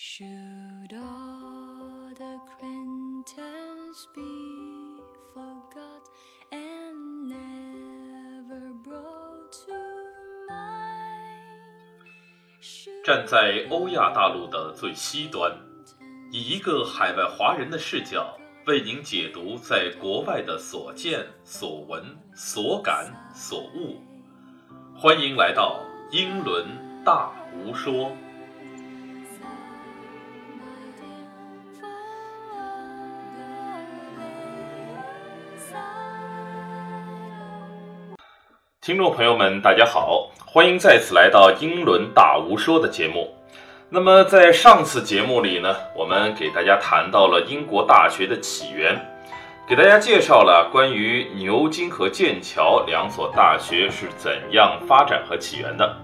Should all the acquaintance be forgot and never brought to mind? Should 站在欧亚大陆的最西端，以一个海外华人的视角，为您解读在国外的所见所闻所感所悟。欢迎来到英伦大无说。听众朋友们，大家好，欢迎再次来到英伦大无说的节目。那么在上次节目里呢，我们给大家谈到了英国大学的起源，给大家介绍了关于牛津和剑桥两所大学是怎样发展和起源的。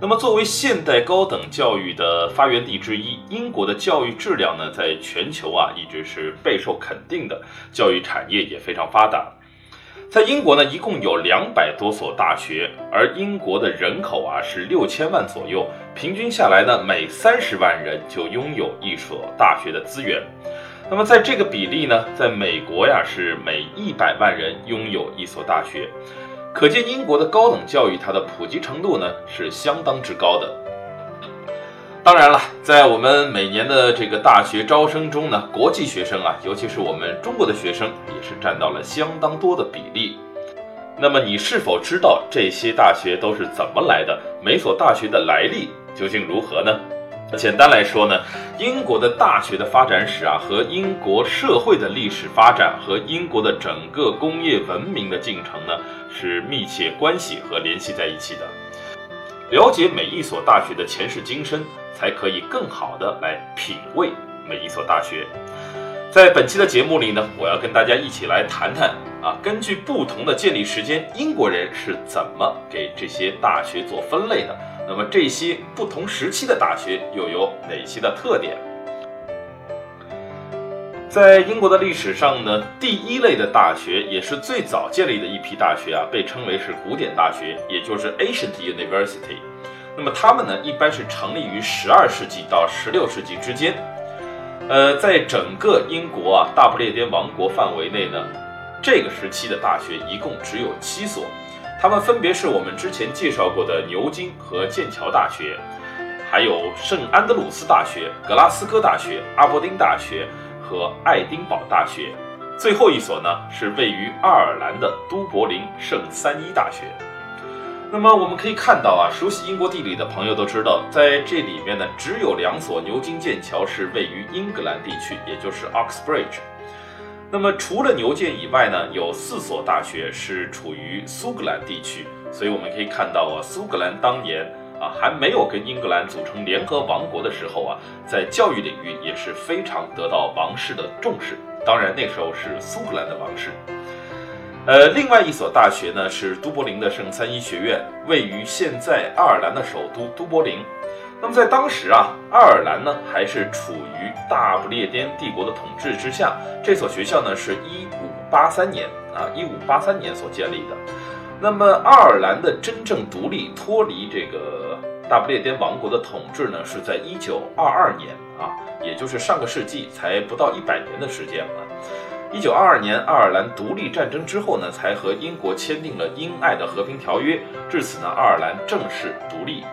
那么作为现代高等教育的发源地之一，英国的教育质量呢，在全球啊一直是备受肯定的，教育产业也非常发达。在英国呢，一共有两百多所大学，而英国的人口啊是六千万左右，平均下来呢，每三十万人就拥有一所大学的资源。那么在这个比例呢，在美国呀是每一百万人拥有一所大学，可见英国的高等教育它的普及程度呢是相当之高的。当然了，在我们每年的这个大学招生中呢，国际学生啊，尤其是我们中国的学生，也是占到了相当多的比例。那么，你是否知道这些大学都是怎么来的？每所大学的来历究竟如何呢？简单来说呢，英国的大学的发展史啊，和英国社会的历史发展和英国的整个工业文明的进程呢，是密切关系和联系在一起的。了解每一所大学的前世今生。才可以更好的来品味每一所大学。在本期的节目里呢，我要跟大家一起来谈谈啊，根据不同的建立时间，英国人是怎么给这些大学做分类的。那么这些不同时期的大学又有哪些的特点？在英国的历史上呢，第一类的大学也是最早建立的一批大学啊，被称为是古典大学，也就是 Ancient University。那么他们呢，一般是成立于十二世纪到十六世纪之间。呃，在整个英国啊大不列颠王国范围内呢，这个时期的大学一共只有七所，它们分别是我们之前介绍过的牛津和剑桥大学，还有圣安德鲁斯大学、格拉斯哥大学、阿伯丁大学和爱丁堡大学。最后一所呢，是位于爱尔兰的都柏林圣三一大学。那么我们可以看到啊，熟悉英国地理的朋友都知道，在这里面呢，只有两所牛津、剑桥是位于英格兰地区，也就是 Oxbridge。那么除了牛剑以外呢，有四所大学是处于苏格兰地区。所以我们可以看到啊，苏格兰当年啊还没有跟英格兰组成联合王国的时候啊，在教育领域也是非常得到王室的重视。当然那时候是苏格兰的王室。呃，另外一所大学呢是都柏林的圣三一学院，位于现在爱尔兰的首都都柏林。那么在当时啊，爱尔兰呢还是处于大不列颠帝国的统治之下。这所学校呢是一五八三年啊，一五八三年所建立的。那么爱尔兰的真正独立脱离这个大不列颠王国的统治呢，是在一九二二年啊，也就是上个世纪才不到一百年的时间啊。一九二二年，爱尔兰独立战争之后呢，才和英国签订了英爱的和平条约。至此呢，爱尔兰正式独立。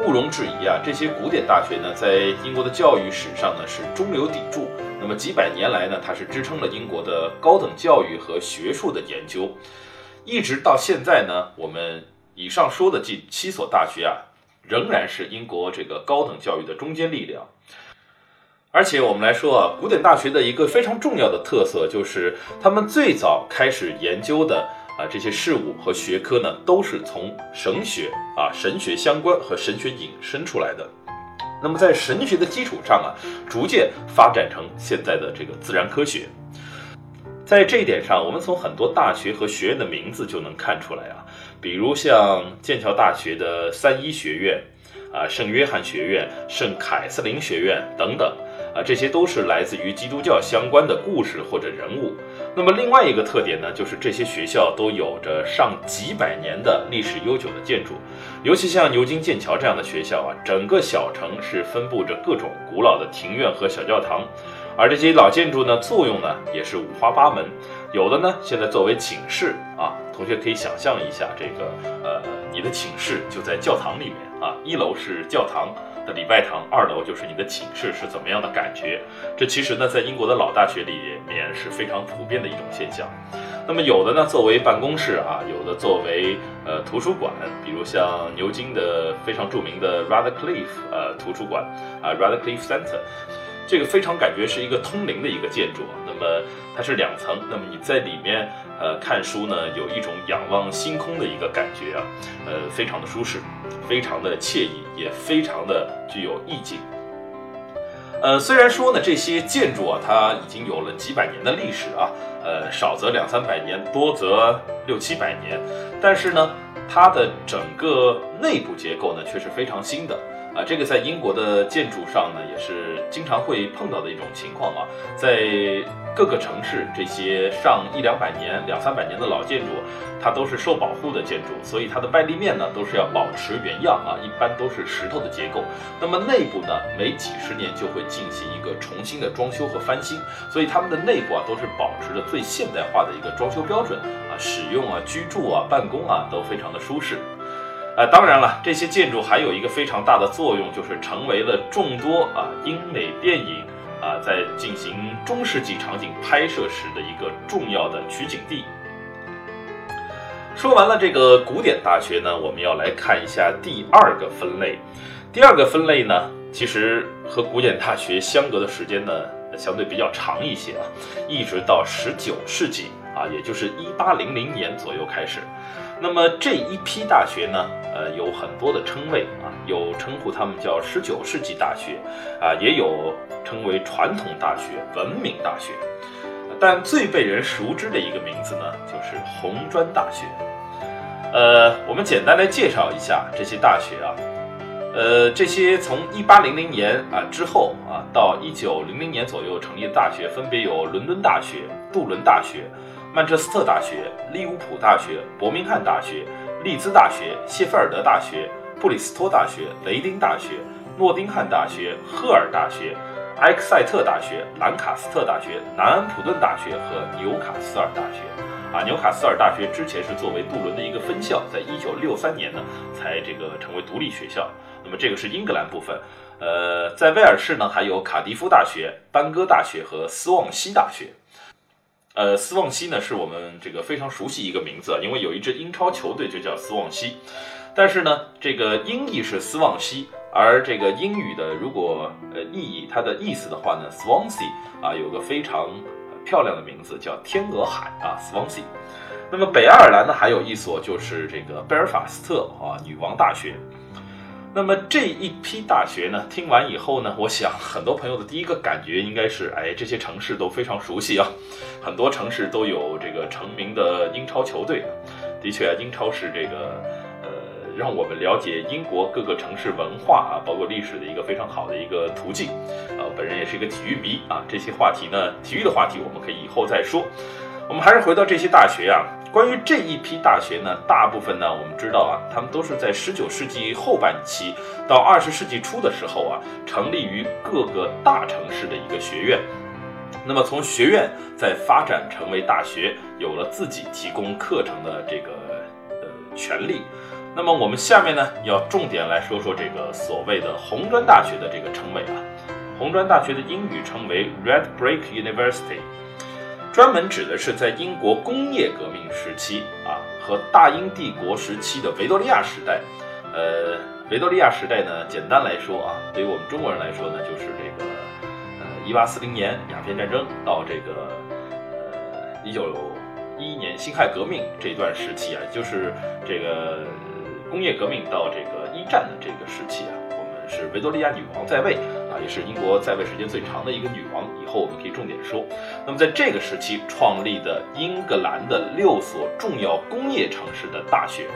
毋庸置疑啊，这些古典大学呢，在英国的教育史上呢是中流砥柱。那么几百年来呢，它是支撑了英国的高等教育和学术的研究。一直到现在呢，我们以上说的这七所大学啊，仍然是英国这个高等教育的中坚力量。而且我们来说啊，古典大学的一个非常重要的特色就是，他们最早开始研究的啊这些事物和学科呢，都是从神学啊神学相关和神学引申出来的。那么在神学的基础上啊，逐渐发展成现在的这个自然科学。在这一点上，我们从很多大学和学院的名字就能看出来啊，比如像剑桥大学的三一学院啊、圣约翰学院、圣凯瑟琳学院等等。啊，这些都是来自于基督教相关的故事或者人物。那么另外一个特点呢，就是这些学校都有着上几百年的历史悠久的建筑，尤其像牛津、剑桥这样的学校啊，整个小城是分布着各种古老的庭院和小教堂，而这些老建筑呢，作用呢也是五花八门，有的呢现在作为寝室啊，同学可以想象一下，这个呃，你的寝室就在教堂里面啊，一楼是教堂。的礼拜堂，二楼就是你的寝室是怎么样的感觉？这其实呢，在英国的老大学里面是非常普遍的一种现象。那么有的呢，作为办公室啊，有的作为呃图书馆，比如像牛津的非常著名的 Radcliffe 呃图书馆啊，Radcliffe Center。这个非常感觉是一个通灵的一个建筑，那么它是两层，那么你在里面呃看书呢，有一种仰望星空的一个感觉啊，呃，非常的舒适，非常的惬意，也非常的具有意境。呃，虽然说呢，这些建筑啊，它已经有了几百年的历史啊，呃，少则两三百年，多则六七百年，但是呢，它的整个内部结构呢，却是非常新的。啊，这个在英国的建筑上呢，也是经常会碰到的一种情况啊。在各个城市，这些上一两百年、两三百年的老建筑，它都是受保护的建筑，所以它的外立面呢都是要保持原样啊，一般都是石头的结构。那么内部呢，每几十年就会进行一个重新的装修和翻新，所以它们的内部啊都是保持着最现代化的一个装修标准啊，使用啊、居住啊、办公啊都非常的舒适。呃，当然了，这些建筑还有一个非常大的作用，就是成为了众多啊英美电影啊在进行中世纪场景拍摄时的一个重要的取景地。说完了这个古典大学呢，我们要来看一下第二个分类。第二个分类呢，其实和古典大学相隔的时间呢相对比较长一些啊，一直到十九世纪啊，也就是一八零零年左右开始。那么这一批大学呢，呃，有很多的称谓啊，有称呼他们叫十九世纪大学，啊，也有称为传统大学、文明大学，但最被人熟知的一个名字呢，就是红砖大学。呃，我们简单来介绍一下这些大学啊，呃，这些从一八零零年啊之后啊到一九零零年左右成立的大学，分别有伦敦大学、杜伦大学。曼彻斯特大学、利物浦大学、伯明翰大学、利兹大学、谢菲尔德大学、布里斯托大学、雷丁大学、诺丁汉大学、赫尔大学、埃克塞特大学、兰卡斯特大学、南安普顿大学和纽卡斯尔大学。啊，纽卡斯尔大学之前是作为杜伦的一个分校，在一九六三年呢才这个成为独立学校。那么这个是英格兰部分。呃，在威尔士呢还有卡迪夫大学、班戈大学和斯旺西大学。呃，斯旺西呢是我们这个非常熟悉一个名字，因为有一支英超球队就叫斯旺西。但是呢，这个音译是斯旺西，而这个英语的如果呃意译它的意思的话呢，Swansea 啊有个非常漂亮的名字叫天鹅海啊，Swansea。那么北爱尔兰呢还有一所就是这个贝尔法斯特啊女王大学。那么这一批大学呢，听完以后呢，我想很多朋友的第一个感觉应该是，哎，这些城市都非常熟悉啊，很多城市都有这个成名的英超球队。的确啊，英超是这个呃，让我们了解英国各个城市文化啊，包括历史的一个非常好的一个途径。啊，本人也是一个体育迷啊，这些话题呢，体育的话题我们可以以后再说。我们还是回到这些大学啊。关于这一批大学呢，大部分呢，我们知道啊，他们都是在十九世纪后半期到二十世纪初的时候啊，成立于各个大城市的一个学院。那么从学院再发展成为大学，有了自己提供课程的这个呃权利。那么我们下面呢，要重点来说说这个所谓的红砖大学的这个称谓啊。红砖大学的英语称为 Red Brick University。专门指的是在英国工业革命时期啊和大英帝国时期的维多利亚时代，呃，维多利亚时代呢，简单来说啊，对于我们中国人来说呢，就是这个呃，一八四零年鸦片战争到这个呃一九一一年辛亥革命这段时期啊，就是这个工业革命到这个一战的这个时期啊。我们是维多利亚女王在位也是英国在位时间最长的一个女王。以后我们可以重点说。那么在这个时期创立的英格兰的六所重要工业城市的大学，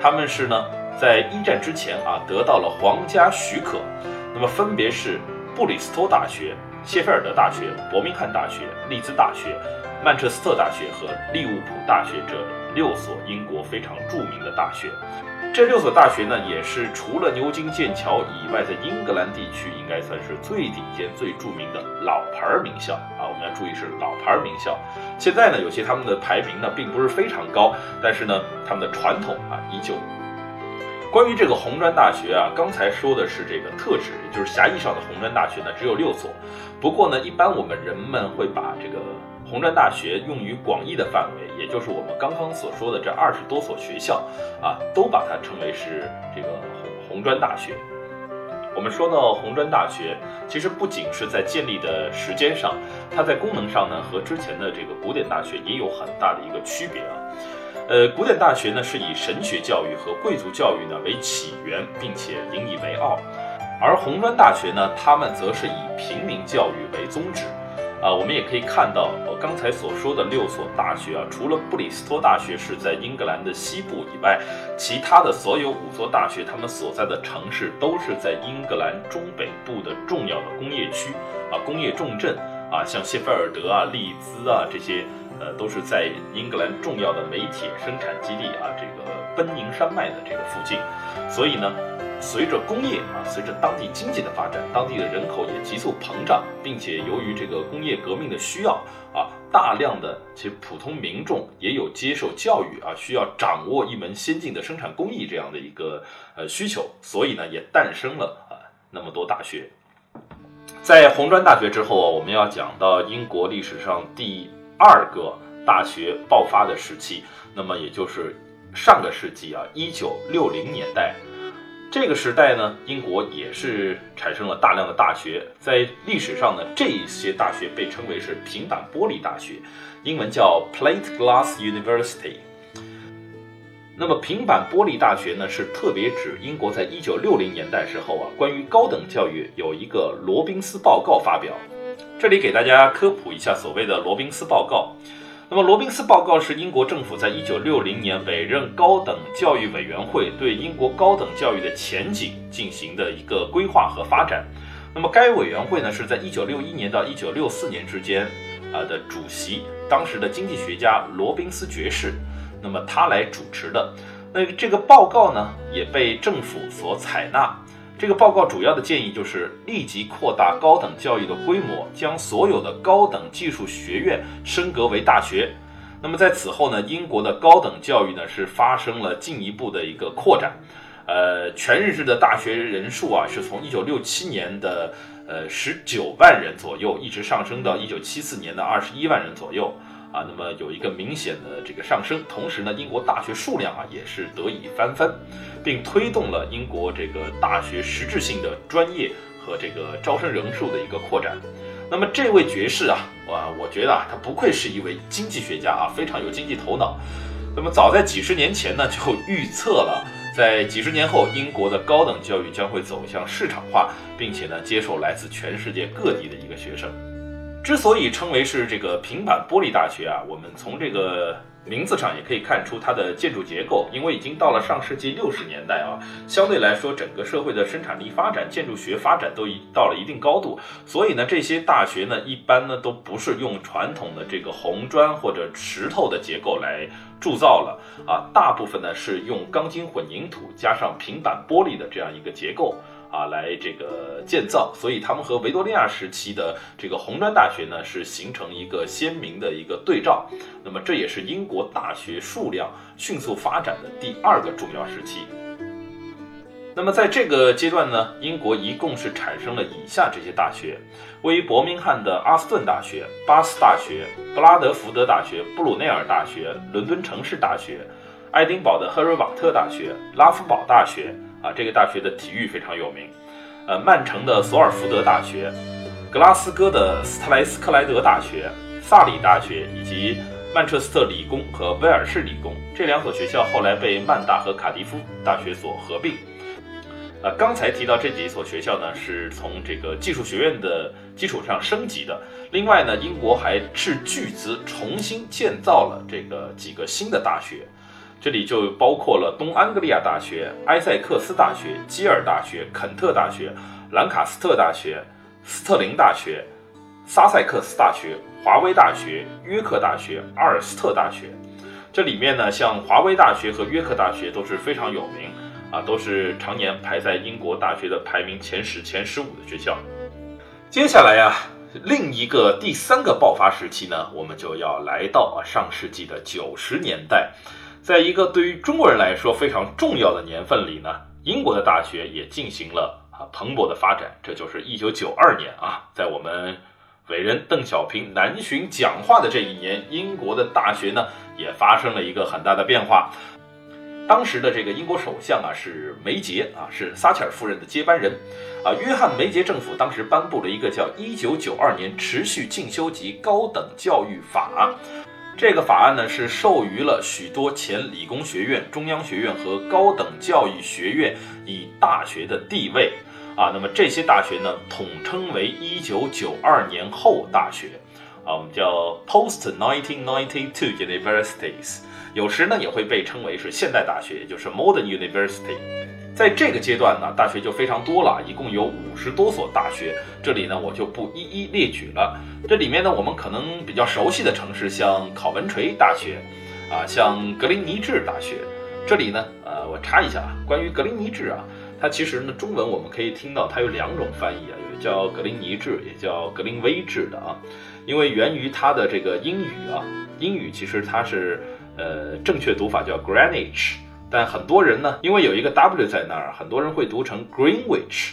他们是呢在一战之前啊得到了皇家许可。那么分别是布里斯托大学、谢菲尔德大学、伯明翰大学、利兹大学、曼彻斯特大学和利物浦大学这六所英国非常著名的大学。这六所大学呢，也是除了牛津、剑桥以外，在英格兰地区应该算是最顶尖、最著名的老牌名校啊。我们要注意是老牌名校。现在呢，有些他们的排名呢并不是非常高，但是呢，他们的传统啊依旧。关于这个红砖大学啊，刚才说的是这个特指，也就是狭义上的红砖大学呢，只有六所。不过呢，一般我们人们会把这个红砖大学用于广义的范围，也就是我们刚刚所说的这二十多所学校啊，都把它称为是这个红红砖大学。我们说到红砖大学，其实不仅是在建立的时间上，它在功能上呢，和之前的这个古典大学也有很大的一个区别啊。呃，古典大学呢是以神学教育和贵族教育呢为起源，并且引以为傲，而红砖大学呢，他们则是以平民教育为宗旨。啊，我们也可以看到，我刚才所说的六所大学啊，除了布里斯托大学是在英格兰的西部以外，其他的所有五所大学，他们所在的城市都是在英格兰中北部的重要的工业区啊，工业重镇啊，像谢菲尔德啊、利兹啊这些。呃，都是在英格兰重要的煤铁生产基地啊，这个奔宁山脉的这个附近，所以呢，随着工业啊，随着当地经济的发展，当地的人口也急速膨胀，并且由于这个工业革命的需要啊，大量的其普通民众也有接受教育啊，需要掌握一门先进的生产工艺这样的一个呃需求，所以呢，也诞生了啊那么多大学。在红砖大学之后啊，我们要讲到英国历史上第。二个大学爆发的时期，那么也就是上个世纪啊，一九六零年代，这个时代呢，英国也是产生了大量的大学。在历史上呢，这些大学被称为是平板玻璃大学，英文叫 Plate Glass University。那么平板玻璃大学呢，是特别指英国在一九六零年代时候啊，关于高等教育有一个罗宾斯报告发表。这里给大家科普一下所谓的罗宾斯报告。那么，罗宾斯报告是英国政府在1960年委任高等教育委员会对英国高等教育的前景进行的一个规划和发展。那么，该委员会呢是在1961年到1964年之间，啊的主席当时的经济学家罗宾斯爵士，那么他来主持的。那这个报告呢也被政府所采纳。这个报告主要的建议就是立即扩大高等教育的规模，将所有的高等技术学院升格为大学。那么在此后呢，英国的高等教育呢是发生了进一步的一个扩展。呃，全日制的大学人数啊是从1967年的呃19万人左右，一直上升到1974年的21万人左右。啊，那么有一个明显的这个上升，同时呢，英国大学数量啊也是得以翻番，并推动了英国这个大学实质性的专业和这个招生人数的一个扩展。那么这位爵士啊，哇，我觉得啊，他不愧是一位经济学家啊，非常有经济头脑。那么早在几十年前呢，就预测了在几十年后英国的高等教育将会走向市场化，并且呢，接受来自全世界各地的一个学生。之所以称为是这个平板玻璃大学啊，我们从这个名字上也可以看出它的建筑结构。因为已经到了上世纪六十年代啊，相对来说，整个社会的生产力发展、建筑学发展都已到了一定高度，所以呢，这些大学呢，一般呢都不是用传统的这个红砖或者石头的结构来铸造了啊，大部分呢是用钢筋混凝土加上平板玻璃的这样一个结构。啊，来这个建造，所以他们和维多利亚时期的这个红砖大学呢，是形成一个鲜明的一个对照。那么这也是英国大学数量迅速发展的第二个重要时期。那么在这个阶段呢，英国一共是产生了以下这些大学：位于伯明翰的阿斯顿大学、巴斯大学、布拉德福德大学、布鲁内尔大学、伦敦城市大学、爱丁堡的赫瑞瓦特大学、拉夫堡大学。啊，这个大学的体育非常有名，呃，曼城的索尔福德大学、格拉斯哥的斯特莱斯克莱德大学、萨里大学以及曼彻斯特理工和威尔士理工这两所学校后来被曼大和卡迪夫大学所合并。呃，刚才提到这几所学校呢，是从这个技术学院的基础上升级的。另外呢，英国还斥巨资重新建造了这个几个新的大学。这里就包括了东安格利亚大学、埃塞克斯大学、基尔大学、肯特大学、兰卡斯特大学、斯特林大学、萨塞克斯大学、华威大学、约克大学、阿尔斯特大学。这里面呢，像华威大学和约克大学都是非常有名啊，都是常年排在英国大学的排名前十、前十五的学校。接下来呀，另一个第三个爆发时期呢，我们就要来到啊上世纪的九十年代，在一个对于中国人来说非常重要的年份里呢，英国的大学也进行了啊蓬勃的发展。这就是一九九二年啊，在我们伟人邓小平南巡讲话的这一年，英国的大学呢。也发生了一个很大的变化。当时的这个英国首相啊是梅杰啊，是撒切尔夫人的接班人啊。约翰梅杰政府当时颁布了一个叫《一九九二年持续进修及高等教育法》。这个法案呢是授予了许多前理工学院、中央学院和高等教育学院以大学的地位啊。那么这些大学呢统称为一九九二年后大学。啊，我们叫 Post 1992 Universities，有时呢也会被称为是现代大学，也就是 Modern University。在这个阶段呢，大学就非常多了，一共有五十多所大学。这里呢我就不一一列举了。这里面呢我们可能比较熟悉的城市，像考文垂大学，啊，像格林尼治大学。这里呢，呃，我插一下啊，关于格林尼治啊，它其实呢中文我们可以听到它有两种翻译啊，有叫格林尼治，也叫格林威治的啊。因为源于它的这个英语啊，英语其实它是呃正确读法叫 Greenwich，但很多人呢，因为有一个 W 在那儿，很多人会读成 Greenwich，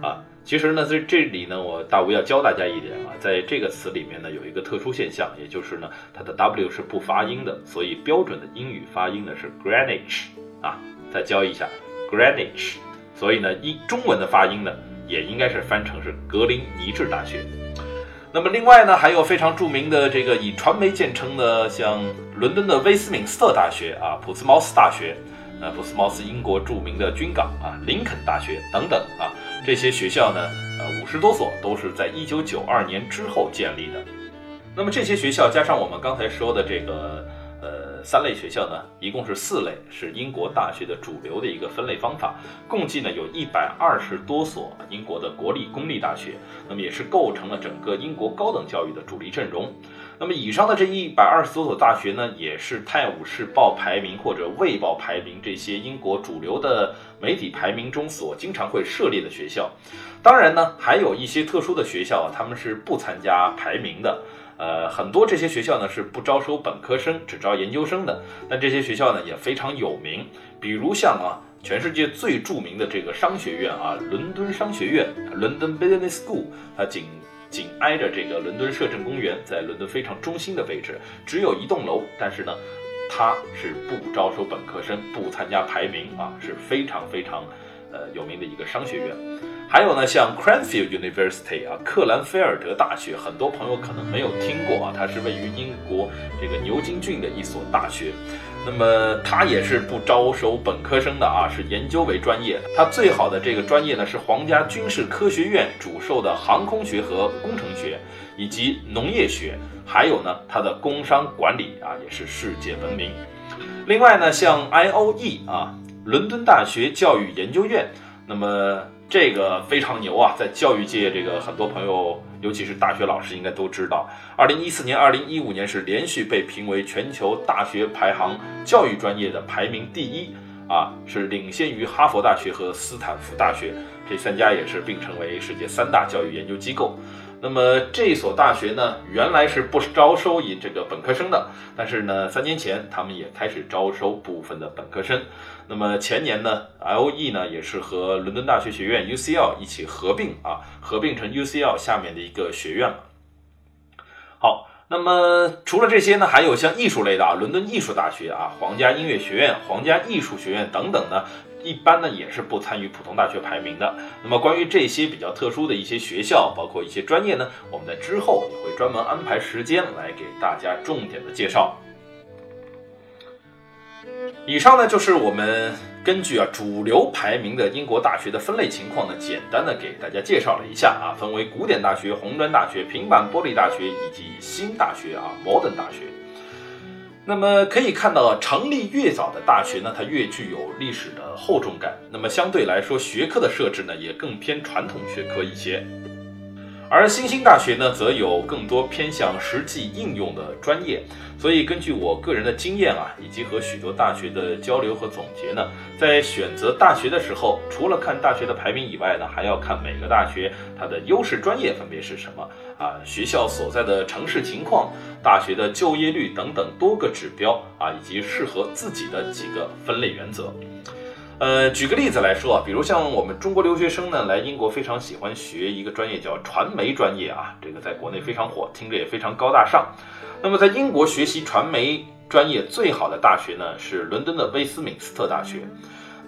啊，其实呢在这里呢，我大吴要教大家一点啊，在这个词里面呢有一个特殊现象，也就是呢它的 W 是不发音的，所以标准的英语发音呢是 Greenwich，啊，再教一下 Greenwich，所以呢一中文的发音呢也应该是翻成是格林尼治大学。那么另外呢，还有非常著名的这个以传媒见称的，像伦敦的威斯敏斯特大学啊、普斯茅斯大学，呃，普斯茅斯英国著名的军港啊、林肯大学等等啊，这些学校呢，呃，五十多所都是在一九九二年之后建立的。那么这些学校加上我们刚才说的这个呃。三类学校呢，一共是四类，是英国大学的主流的一个分类方法。共计呢有一百二十多所英国的国立公立大学，那么也是构成了整个英国高等教育的主力阵容。那么以上的这一百二十多所大学呢，也是《泰晤士报》排名或者《卫报》排名这些英国主流的媒体排名中所经常会涉猎的学校。当然呢，还有一些特殊的学校，他们是不参加排名的。呃，很多这些学校呢是不招收本科生，只招研究生的。但这些学校呢也非常有名，比如像啊，全世界最著名的这个商学院啊，伦敦商学院 （London Business School），它仅紧挨着这个伦敦摄政公园，在伦敦非常中心的位置，只有一栋楼，但是呢，它是不招收本科生，不参加排名啊，是非常非常呃有名的一个商学院。还有呢，像 Cranfield University 啊，克兰菲尔德大学，很多朋友可能没有听过啊，它是位于英国这个牛津郡的一所大学。那么它也是不招收本科生的啊，是研究为专业。它最好的这个专业呢是皇家军事科学院主授的航空学和工程学，以及农业学。还有呢，它的工商管理啊也是世界闻名。另外呢，像 IOE 啊，伦敦大学教育研究院，那么。这个非常牛啊，在教育界，这个很多朋友，尤其是大学老师，应该都知道。二零一四年、二零一五年是连续被评为全球大学排行教育专业的排名第一啊，是领先于哈佛大学和斯坦福大学这三家，也是并称为世界三大教育研究机构。那么这所大学呢，原来是不招收以这个本科生的，但是呢，三年前他们也开始招收部分的本科生。那么前年呢，LE 呢也是和伦敦大学学院 UCL 一起合并啊，合并成 UCL 下面的一个学院了。好，那么除了这些呢，还有像艺术类的啊，伦敦艺术大学啊，皇家音乐学院、皇家艺术学院等等呢。一般呢也是不参与普通大学排名的。那么关于这些比较特殊的一些学校，包括一些专业呢，我们在之后也会专门安排时间来给大家重点的介绍。以上呢就是我们根据啊主流排名的英国大学的分类情况呢，简单的给大家介绍了一下啊，分为古典大学、红砖大学、平板玻璃大学以及新大学啊，modern 大学。那么可以看到，成立越早的大学呢，它越具有历史的厚重感。那么相对来说，学科的设置呢，也更偏传统学科一些。而新兴大学呢，则有更多偏向实际应用的专业。所以，根据我个人的经验啊，以及和许多大学的交流和总结呢，在选择大学的时候，除了看大学的排名以外呢，还要看每个大学它的优势专业分别是什么啊，学校所在的城市情况、大学的就业率等等多个指标啊，以及适合自己的几个分类原则。呃，举个例子来说，比如像我们中国留学生呢，来英国非常喜欢学一个专业叫传媒专业啊，这个在国内非常火，听着也非常高大上。那么在英国学习传媒专业最好的大学呢，是伦敦的威斯敏斯特大学。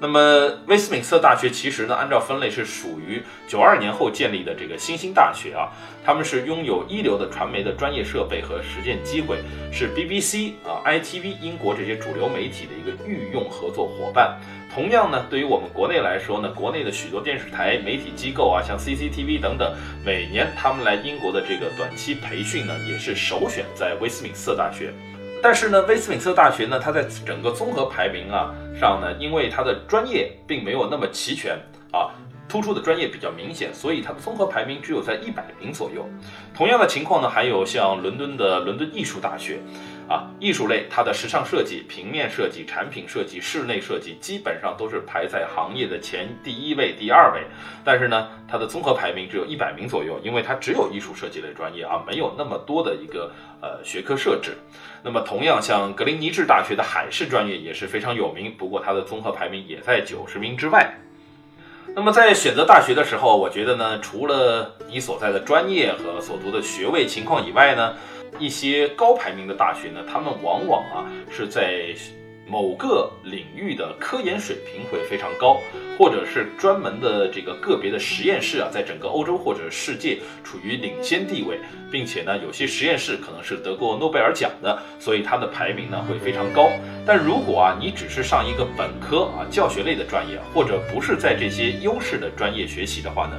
那么威斯敏斯特大学其实呢，按照分类是属于九二年后建立的这个新兴大学啊，他们是拥有一流的传媒的专业设备和实践机会，是 BBC 啊、ITV 英国这些主流媒体的一个御用合作伙伴。同样呢，对于我们国内来说呢，国内的许多电视台、媒体机构啊，像 CCTV 等等，每年他们来英国的这个短期培训呢，也是首选在威斯敏斯特大学。但是呢，威斯敏斯特大学呢，它在整个综合排名啊上呢，因为它的专业并没有那么齐全啊，突出的专业比较明显，所以它的综合排名只有在一百名左右。同样的情况呢，还有像伦敦的伦敦艺术大学。啊，艺术类它的时尚设计、平面设计、产品设计、室内设计，基本上都是排在行业的前第一位、第二位。但是呢，它的综合排名只有一百名左右，因为它只有艺术设计类专业啊，没有那么多的一个呃学科设置。那么同样，像格林尼治大学的海事专业也是非常有名，不过它的综合排名也在九十名之外。那么在选择大学的时候，我觉得呢，除了你所在的专业和所读的学位情况以外呢。一些高排名的大学呢，他们往往啊是在某个领域的科研水平会非常高，或者是专门的这个个别的实验室啊，在整个欧洲或者世界处于领先地位，并且呢，有些实验室可能是得过诺贝尔奖的，所以它的排名呢会非常高。但如果啊你只是上一个本科啊教学类的专业，或者不是在这些优势的专业学习的话呢？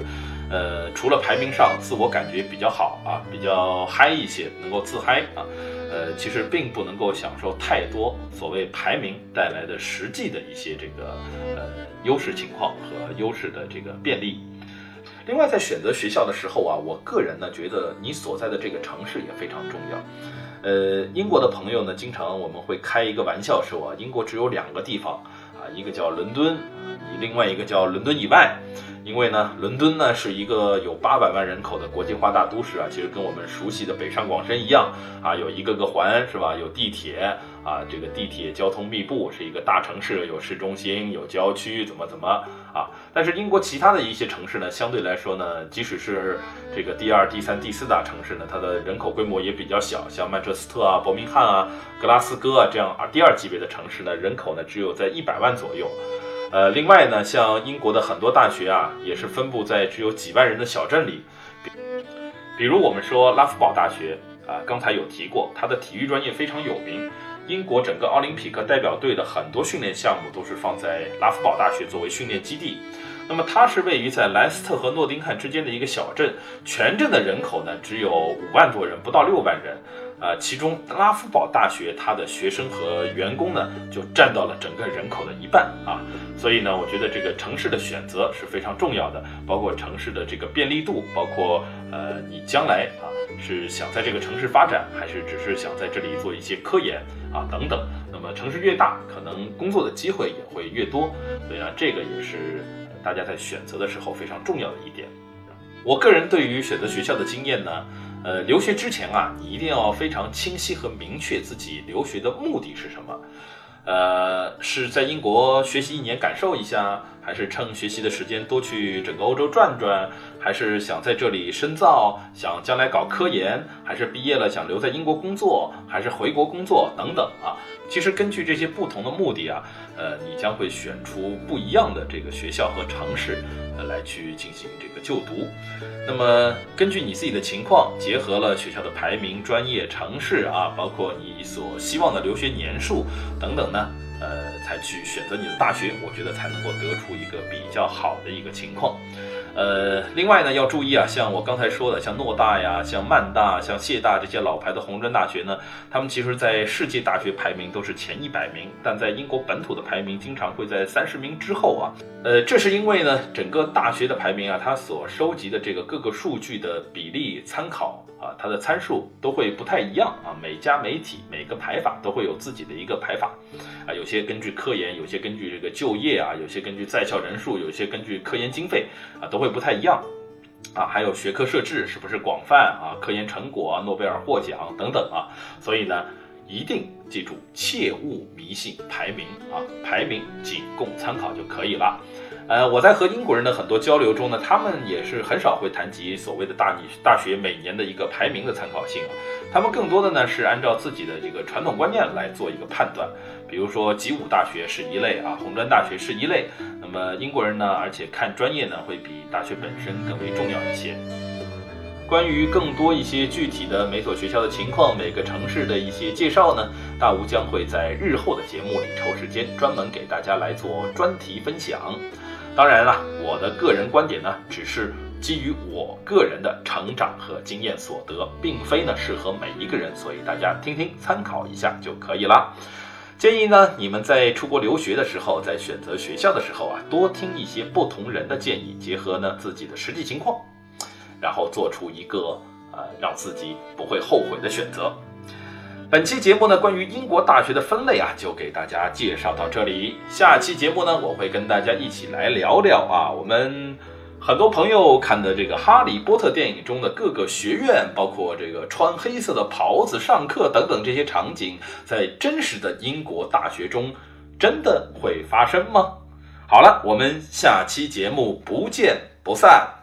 呃，除了排名上自我感觉比较好啊，比较嗨一些，能够自嗨啊，呃，其实并不能够享受太多所谓排名带来的实际的一些这个呃优势情况和优势的这个便利。另外，在选择学校的时候啊，我个人呢觉得你所在的这个城市也非常重要。呃，英国的朋友呢，经常我们会开一个玩笑说啊，英国只有两个地方啊，一个叫伦敦，另外一个叫伦敦以外。因为呢，伦敦呢是一个有八百万人口的国际化大都市啊，其实跟我们熟悉的北上广深一样啊，有一个个环是吧？有地铁啊，这个地铁交通密布，是一个大城市，有市中心，有郊区，怎么怎么啊？但是英国其他的一些城市呢，相对来说呢，即使是这个第二、第三、第四大城市呢，它的人口规模也比较小，像曼彻斯特啊、伯明翰啊、格拉斯哥啊这样啊第二级别的城市呢，人口呢只有在一百万左右。呃，另外呢，像英国的很多大学啊，也是分布在只有几万人的小镇里，比比如我们说拉夫堡大学啊，刚才有提过，它的体育专业非常有名，英国整个奥林匹克代表队的很多训练项目都是放在拉夫堡大学作为训练基地。那么它是位于在莱斯特和诺丁汉之间的一个小镇，全镇的人口呢只有五万多人，不到六万人。啊，其中拉夫堡大学它的学生和员工呢，就占到了整个人口的一半啊。所以呢，我觉得这个城市的选择是非常重要的，包括城市的这个便利度，包括呃，你将来啊是想在这个城市发展，还是只是想在这里做一些科研啊等等。那么城市越大，可能工作的机会也会越多。所以啊，这个也是大家在选择的时候非常重要的一点。我个人对于选择学校的经验呢。呃，留学之前啊，你一定要非常清晰和明确自己留学的目的是什么。呃，是在英国学习一年感受一下，还是趁学习的时间多去整个欧洲转转，还是想在这里深造，想将来搞科研，还是毕业了想留在英国工作，还是回国工作等等啊。其实根据这些不同的目的啊，呃，你将会选出不一样的这个学校和城市。呃来去进行这个就读，那么根据你自己的情况，结合了学校的排名、专业、城市啊，包括你所希望的留学年数等等呢，呃，才去选择你的大学，我觉得才能够得出一个比较好的一个情况。呃，另外呢，要注意啊，像我刚才说的，像诺大呀、像曼大、像谢大这些老牌的红专大学呢，他们其实在世界大学排名都是前一百名，但在英国本土的排名经常会在三十名之后啊。呃，这是因为呢，整个大学的排名啊，它所收集的这个各个数据的比例参考啊，它的参数都会不太一样啊。每家媒体每个排法都会有自己的一个排法啊，有些根据科研，有些根据这个就业啊，有些根据在校人数，有些根据科研经费啊，都会不太一样，啊，还有学科设置是不是广泛啊，科研成果啊，诺贝尔获奖等等啊，所以呢，一定记住，切勿迷信排名啊，排名仅供参考就可以了。呃，我在和英国人的很多交流中呢，他们也是很少会谈及所谓的大你大学每年的一个排名的参考性啊，他们更多的呢是按照自己的这个传统观念来做一个判断，比如说集武大学是一类啊，红专大学是一类，那么英国人呢，而且看专业呢会比大学本身更为重要一些。关于更多一些具体的每所学校的情况，每个城市的一些介绍呢，大吴将会在日后的节目里抽时间专门给大家来做专题分享。当然了，我的个人观点呢，只是基于我个人的成长和经验所得，并非呢适合每一个人，所以大家听听参考一下就可以了。建议呢，你们在出国留学的时候，在选择学校的时候啊，多听一些不同人的建议，结合呢自己的实际情况，然后做出一个呃让自己不会后悔的选择。本期节目呢，关于英国大学的分类啊，就给大家介绍到这里。下期节目呢，我会跟大家一起来聊聊啊，我们很多朋友看的这个《哈利波特》电影中的各个学院，包括这个穿黑色的袍子上课等等这些场景，在真实的英国大学中真的会发生吗？好了，我们下期节目不见不散。